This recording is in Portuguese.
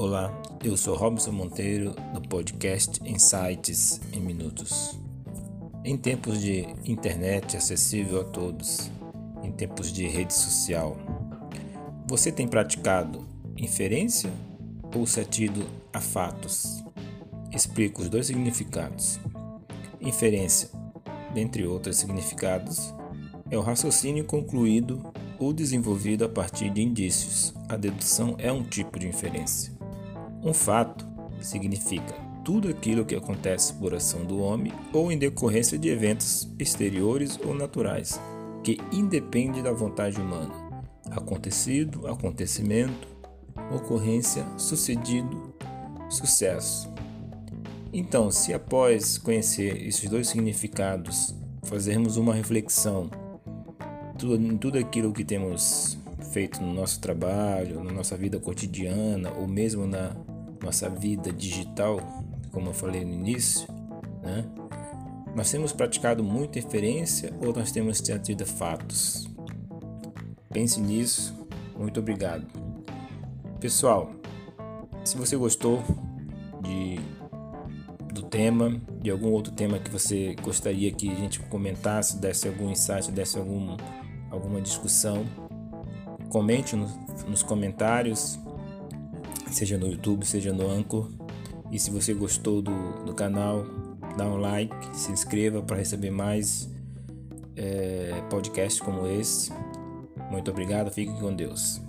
Olá, eu sou Robson Monteiro do podcast Insights em Minutos. Em tempos de internet acessível a todos, em tempos de rede social, você tem praticado inferência ou se atido a fatos? Explico os dois significados. Inferência, dentre outros significados, é o raciocínio concluído ou desenvolvido a partir de indícios. A dedução é um tipo de inferência. Um fato significa tudo aquilo que acontece por ação do homem ou em decorrência de eventos exteriores ou naturais, que independe da vontade humana. Acontecido, acontecimento, ocorrência, sucedido, sucesso. Então, se após conhecer esses dois significados, fazermos uma reflexão tudo, tudo aquilo que temos feito no nosso trabalho, na nossa vida cotidiana ou mesmo na nossa vida digital, como eu falei no início, né? Nós temos praticado muita inferência ou nós temos tido fatos? Pense nisso. Muito obrigado. Pessoal, se você gostou de do tema, de algum outro tema que você gostaria que a gente comentasse, desse algum insight, desse algum alguma discussão, comente nos, nos comentários, seja no YouTube, seja no Anchor. E se você gostou do, do canal, dá um like, se inscreva para receber mais é, podcasts como esse. Muito obrigado, fique com Deus.